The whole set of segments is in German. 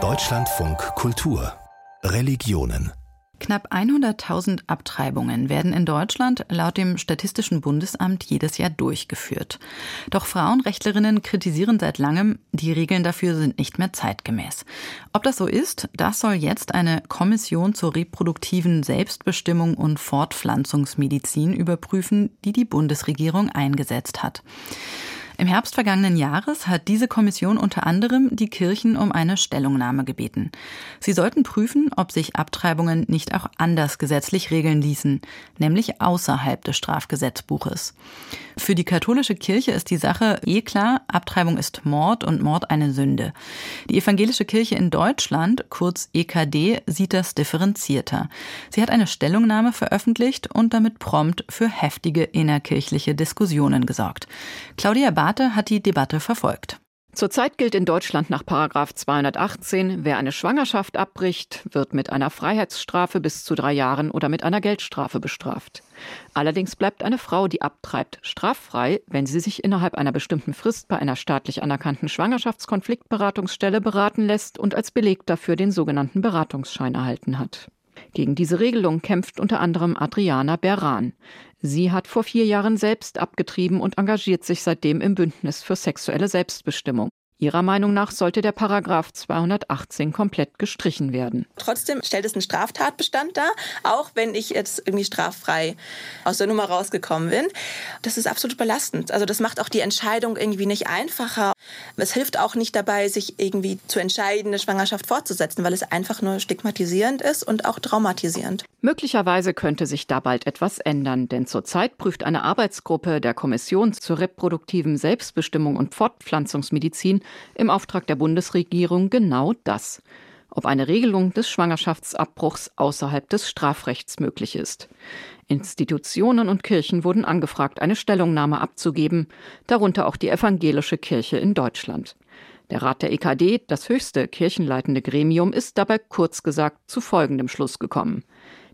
Deutschlandfunk Kultur Religionen Knapp 100.000 Abtreibungen werden in Deutschland laut dem Statistischen Bundesamt jedes Jahr durchgeführt. Doch Frauenrechtlerinnen kritisieren seit langem, die Regeln dafür sind nicht mehr zeitgemäß. Ob das so ist, das soll jetzt eine Kommission zur reproduktiven Selbstbestimmung und Fortpflanzungsmedizin überprüfen, die die Bundesregierung eingesetzt hat. Im Herbst vergangenen Jahres hat diese Kommission unter anderem die Kirchen um eine Stellungnahme gebeten. Sie sollten prüfen, ob sich Abtreibungen nicht auch anders gesetzlich regeln ließen, nämlich außerhalb des Strafgesetzbuches. Für die katholische Kirche ist die Sache eh klar, Abtreibung ist Mord und Mord eine Sünde. Die evangelische Kirche in Deutschland, kurz EKD, sieht das differenzierter. Sie hat eine Stellungnahme veröffentlicht und damit prompt für heftige innerkirchliche Diskussionen gesorgt. Claudia Barthe hat die Debatte verfolgt. Zurzeit gilt in Deutschland nach 218, wer eine Schwangerschaft abbricht, wird mit einer Freiheitsstrafe bis zu drei Jahren oder mit einer Geldstrafe bestraft. Allerdings bleibt eine Frau, die abtreibt, straffrei, wenn sie sich innerhalb einer bestimmten Frist bei einer staatlich anerkannten Schwangerschaftskonfliktberatungsstelle beraten lässt und als Beleg dafür den sogenannten Beratungsschein erhalten hat. Gegen diese Regelung kämpft unter anderem Adriana Beran. Sie hat vor vier Jahren selbst abgetrieben und engagiert sich seitdem im Bündnis für sexuelle Selbstbestimmung. Ihrer Meinung nach sollte der Paragraph 218 komplett gestrichen werden. Trotzdem stellt es einen Straftatbestand dar, auch wenn ich jetzt irgendwie straffrei aus der Nummer rausgekommen bin. Das ist absolut belastend. Also das macht auch die Entscheidung irgendwie nicht einfacher. Es hilft auch nicht dabei, sich irgendwie zu entscheiden, eine Schwangerschaft fortzusetzen, weil es einfach nur stigmatisierend ist und auch traumatisierend. Möglicherweise könnte sich da bald etwas ändern, denn zurzeit prüft eine Arbeitsgruppe der Kommission zur reproduktiven Selbstbestimmung und Fortpflanzungsmedizin im Auftrag der Bundesregierung genau das, ob eine Regelung des Schwangerschaftsabbruchs außerhalb des Strafrechts möglich ist. Institutionen und Kirchen wurden angefragt, eine Stellungnahme abzugeben, darunter auch die evangelische Kirche in Deutschland. Der Rat der EKD, das höchste kirchenleitende Gremium, ist dabei kurz gesagt zu folgendem Schluss gekommen.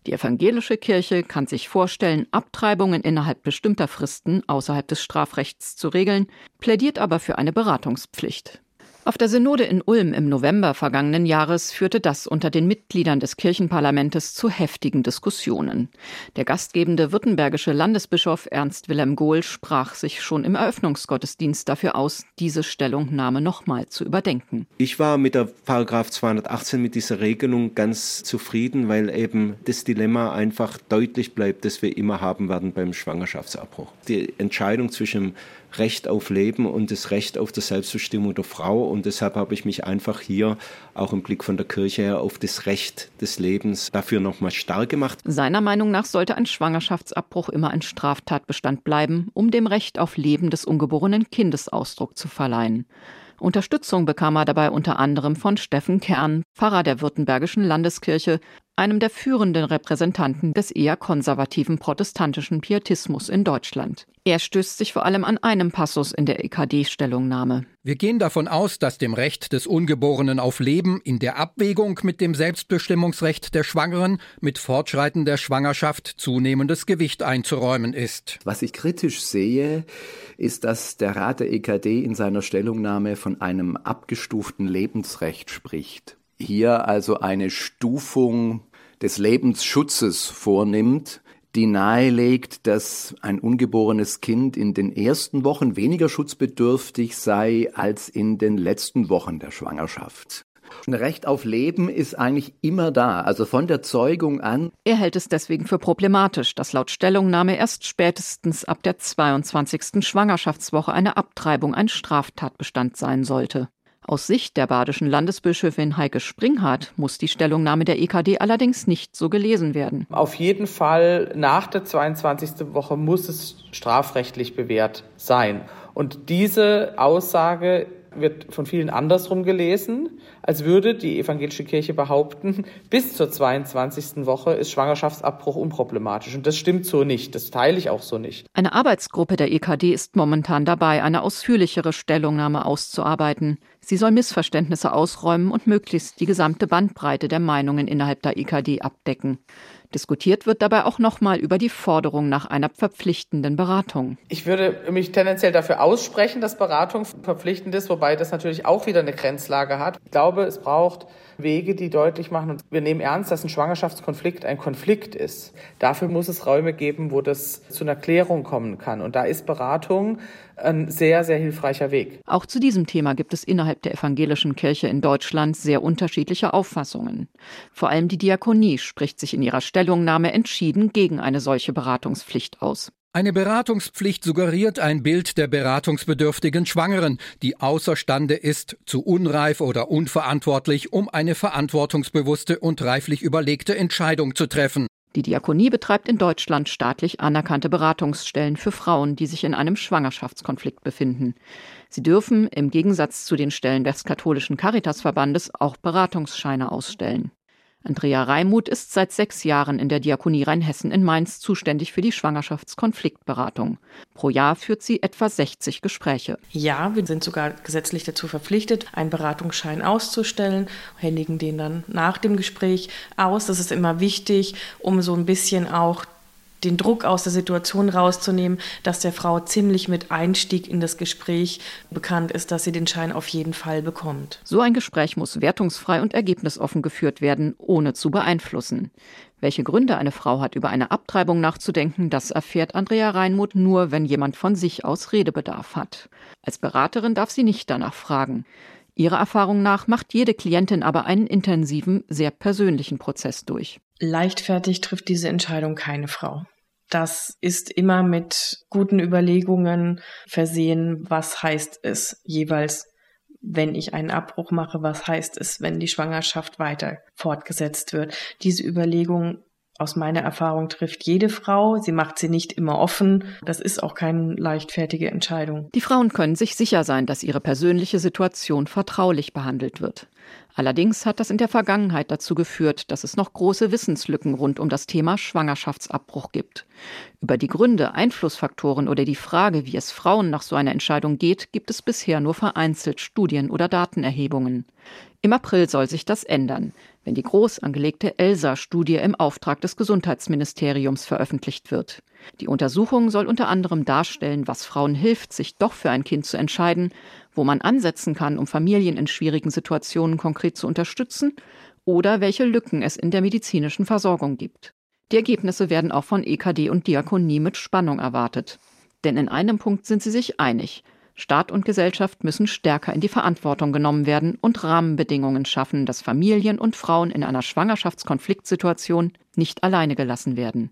Die evangelische Kirche kann sich vorstellen, Abtreibungen innerhalb bestimmter Fristen außerhalb des Strafrechts zu regeln, plädiert aber für eine Beratungspflicht. Auf der Synode in Ulm im November vergangenen Jahres führte das unter den Mitgliedern des Kirchenparlamentes zu heftigen Diskussionen. Der gastgebende württembergische Landesbischof Ernst Wilhelm Gohl sprach sich schon im Eröffnungsgottesdienst dafür aus, diese Stellungnahme nochmal zu überdenken. Ich war mit der Paragraph 218 mit dieser Regelung ganz zufrieden, weil eben das Dilemma einfach deutlich bleibt, das wir immer haben werden beim Schwangerschaftsabbruch. Die Entscheidung zwischen Recht auf Leben und das Recht auf die Selbstbestimmung der Frau. Und deshalb habe ich mich einfach hier auch im Blick von der Kirche her auf das Recht des Lebens dafür nochmal stark gemacht. Seiner Meinung nach sollte ein Schwangerschaftsabbruch immer ein Straftatbestand bleiben, um dem Recht auf Leben des ungeborenen Kindes Ausdruck zu verleihen. Unterstützung bekam er dabei unter anderem von Steffen Kern, Pfarrer der Württembergischen Landeskirche, einem der führenden Repräsentanten des eher konservativen protestantischen Pietismus in Deutschland. Er stößt sich vor allem an einem Passus in der EKD-Stellungnahme. Wir gehen davon aus, dass dem Recht des Ungeborenen auf Leben in der Abwägung mit dem Selbstbestimmungsrecht der Schwangeren mit Fortschreiten der Schwangerschaft zunehmendes Gewicht einzuräumen ist. Was ich kritisch sehe, ist, dass der Rat der EKD in seiner Stellungnahme von einem abgestuften Lebensrecht spricht hier also eine Stufung des Lebensschutzes vornimmt, die nahelegt, dass ein ungeborenes Kind in den ersten Wochen weniger schutzbedürftig sei als in den letzten Wochen der Schwangerschaft. Ein Recht auf Leben ist eigentlich immer da, also von der Zeugung an. Er hält es deswegen für problematisch, dass laut Stellungnahme erst spätestens ab der 22. Schwangerschaftswoche eine Abtreibung ein Straftatbestand sein sollte. Aus Sicht der badischen Landesbischöfin Heike Springhardt muss die Stellungnahme der EKD allerdings nicht so gelesen werden. Auf jeden Fall nach der 22. Woche muss es strafrechtlich bewährt sein. Und diese Aussage wird von vielen andersrum gelesen, als würde die evangelische Kirche behaupten, bis zur 22. Woche ist Schwangerschaftsabbruch unproblematisch. Und das stimmt so nicht. Das teile ich auch so nicht. Eine Arbeitsgruppe der EKD ist momentan dabei, eine ausführlichere Stellungnahme auszuarbeiten. Sie soll Missverständnisse ausräumen und möglichst die gesamte Bandbreite der Meinungen innerhalb der EKD abdecken. Diskutiert wird dabei auch nochmal über die Forderung nach einer verpflichtenden Beratung. Ich würde mich tendenziell dafür aussprechen, dass Beratung verpflichtend ist, wobei das natürlich auch wieder eine Grenzlage hat. Ich glaube, es braucht Wege, die deutlich machen, und wir nehmen ernst, dass ein Schwangerschaftskonflikt ein Konflikt ist. Dafür muss es Räume geben, wo das zu einer Klärung kommen kann. Und da ist Beratung ein sehr, sehr hilfreicher Weg. Auch zu diesem Thema gibt es innerhalb der evangelischen Kirche in Deutschland sehr unterschiedliche Auffassungen. Vor allem die Diakonie spricht sich in ihrer Stellungnahme entschieden gegen eine solche Beratungspflicht aus. Eine Beratungspflicht suggeriert ein Bild der beratungsbedürftigen Schwangeren, die außerstande ist, zu unreif oder unverantwortlich, um eine verantwortungsbewusste und reiflich überlegte Entscheidung zu treffen. Die Diakonie betreibt in Deutschland staatlich anerkannte Beratungsstellen für Frauen, die sich in einem Schwangerschaftskonflikt befinden. Sie dürfen im Gegensatz zu den Stellen des katholischen Caritasverbandes auch Beratungsscheine ausstellen. Andrea Reimuth ist seit sechs Jahren in der Diakonie Rheinhessen in Mainz zuständig für die Schwangerschaftskonfliktberatung. Pro Jahr führt sie etwa 60 Gespräche. Ja, wir sind sogar gesetzlich dazu verpflichtet, einen Beratungsschein auszustellen, händigen den dann nach dem Gespräch aus. Das ist immer wichtig, um so ein bisschen auch den Druck aus der Situation rauszunehmen, dass der Frau ziemlich mit Einstieg in das Gespräch bekannt ist, dass sie den Schein auf jeden Fall bekommt. So ein Gespräch muss wertungsfrei und ergebnisoffen geführt werden, ohne zu beeinflussen. Welche Gründe eine Frau hat, über eine Abtreibung nachzudenken, das erfährt Andrea Reinmuth nur, wenn jemand von sich aus Redebedarf hat. Als Beraterin darf sie nicht danach fragen. Ihrer Erfahrung nach macht jede Klientin aber einen intensiven, sehr persönlichen Prozess durch. Leichtfertig trifft diese Entscheidung keine Frau. Das ist immer mit guten Überlegungen versehen, was heißt es jeweils, wenn ich einen Abbruch mache, was heißt es, wenn die Schwangerschaft weiter fortgesetzt wird. Diese Überlegung aus meiner Erfahrung trifft jede Frau. Sie macht sie nicht immer offen. Das ist auch keine leichtfertige Entscheidung. Die Frauen können sich sicher sein, dass ihre persönliche Situation vertraulich behandelt wird. Allerdings hat das in der Vergangenheit dazu geführt, dass es noch große Wissenslücken rund um das Thema Schwangerschaftsabbruch gibt. Über die Gründe, Einflussfaktoren oder die Frage, wie es Frauen nach so einer Entscheidung geht, gibt es bisher nur vereinzelt Studien oder Datenerhebungen. Im April soll sich das ändern, wenn die groß angelegte ELSA-Studie im Auftrag des Gesundheitsministeriums veröffentlicht wird. Die Untersuchung soll unter anderem darstellen, was Frauen hilft, sich doch für ein Kind zu entscheiden, wo man ansetzen kann, um Familien in schwierigen Situationen konkret zu unterstützen oder welche Lücken es in der medizinischen Versorgung gibt. Die Ergebnisse werden auch von EKD und Diakonie mit Spannung erwartet. Denn in einem Punkt sind sie sich einig. Staat und Gesellschaft müssen stärker in die Verantwortung genommen werden und Rahmenbedingungen schaffen, dass Familien und Frauen in einer Schwangerschaftskonfliktsituation nicht alleine gelassen werden.